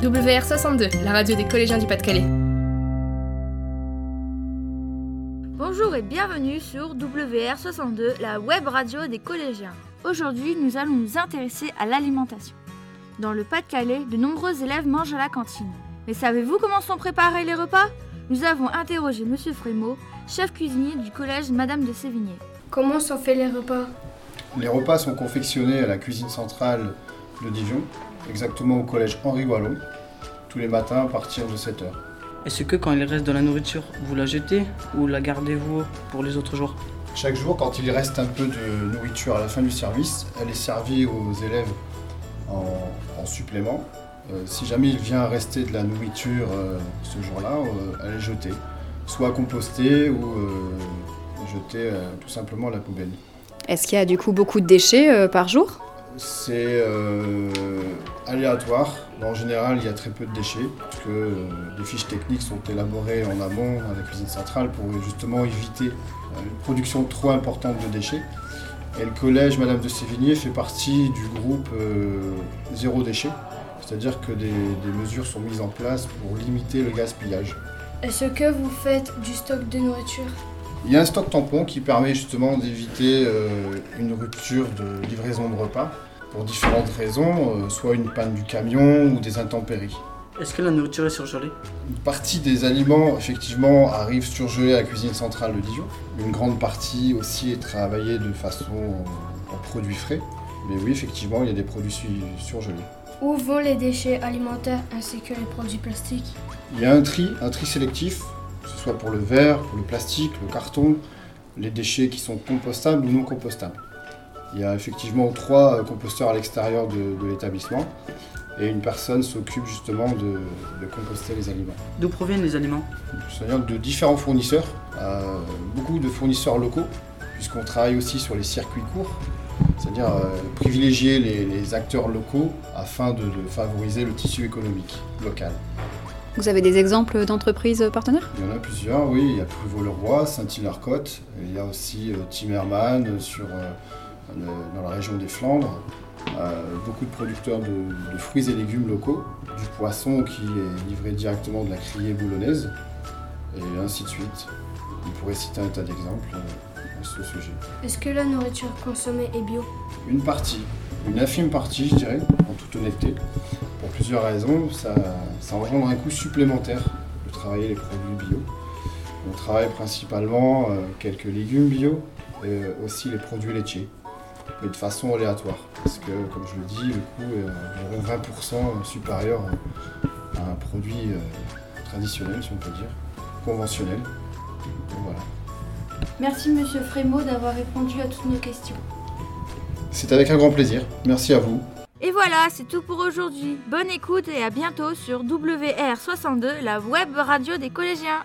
WR62, la radio des collégiens du Pas-de-Calais. Bonjour et bienvenue sur WR62, la web radio des collégiens. Aujourd'hui, nous allons nous intéresser à l'alimentation. Dans le Pas-de-Calais, de nombreux élèves mangent à la cantine. Mais savez-vous comment sont préparés les repas? Nous avons interrogé Monsieur Frémaux, chef cuisinier du collège Madame de Sévigné. Comment sont faits les repas? Les repas sont confectionnés à la cuisine centrale de Dijon, exactement au collège Henri Wallon, tous les matins à partir de 7h. Est-ce que quand il reste de la nourriture, vous la jetez ou la gardez-vous pour les autres jours? Chaque jour, quand il reste un peu de nourriture à la fin du service, elle est servie aux élèves en, en supplément. Euh, si jamais il vient rester de la nourriture euh, ce jour-là, euh, elle est jetée, soit compostée ou euh, jetée euh, tout simplement à la poubelle. Est-ce qu'il y a du coup beaucoup de déchets euh, par jour? C'est euh, aléatoire. En général, il y a très peu de déchets, parce que euh, les fiches techniques sont élaborées en amont à la cuisine centrale pour justement éviter euh, une production trop importante de déchets. Et le collège Madame de Sévigné fait partie du groupe euh, zéro déchet, c'est-à-dire que des, des mesures sont mises en place pour limiter le gaspillage. Est-ce que vous faites du stock de nourriture? Il y a un stock tampon qui permet justement d'éviter euh, une rupture de livraison de repas pour différentes raisons, euh, soit une panne du camion ou des intempéries. Est-ce que la nourriture est surgelée? Une partie des aliments, effectivement, arrive surgelés à la cuisine centrale de Dijon. Une grande partie aussi est travaillée de façon en, en produits frais. Mais oui, effectivement, il y a des produits su- surgelés. Où vont les déchets alimentaires ainsi que les produits plastiques? Il y a un tri, un tri sélectif, que ce soit pour le verre, pour le plastique, le carton, les déchets qui sont compostables ou non compostables. Il y a effectivement trois euh, composteurs à l'extérieur de, de l'établissement et une personne s'occupe justement de, de composter les aliments. D'où proviennent les aliments? C'est-à-dire de différents fournisseurs, euh, beaucoup de fournisseurs locaux, puisqu'on travaille aussi sur les circuits courts, c'est-à-dire euh, privilégier les, les acteurs locaux afin de, de favoriser le tissu économique local. Vous avez des exemples d'entreprises partenaires? Il y en a plusieurs, oui. Il y a Pruvot-le-Roi, Saint-Hilaire-Côte. Il y a aussi euh, Timmerman sur, euh, le- dans la région des Flandres. Euh, beaucoup de producteurs de, de fruits et légumes locaux. Du poisson qui est livré directement de la criée boulonnaise. Et ainsi de suite. On pourrait citer un tas d'exemples euh, à ce sujet. Est-ce que la nourriture consommée est bio? Une partie, une infime partie, je dirais, en toute honnêteté. Pour plusieurs raisons, ça, ça engendre un coût supplémentaire de travailler les produits bio. On travaille principalement euh, quelques légumes bio et euh, aussi les produits laitiers, mais de façon aléatoire. Parce que, comme je le dis, le coût est environ 20% supérieur à un produit euh, traditionnel, si on peut dire, conventionnel. Donc voilà. Merci Monsieur Frémaux d'avoir répondu à toutes nos questions. C'est avec un grand plaisir. Merci à vous. Et voilà, c'est tout pour aujourd'hui. Bonne écoute et à bientôt sur WR62, la web radio des collégiens.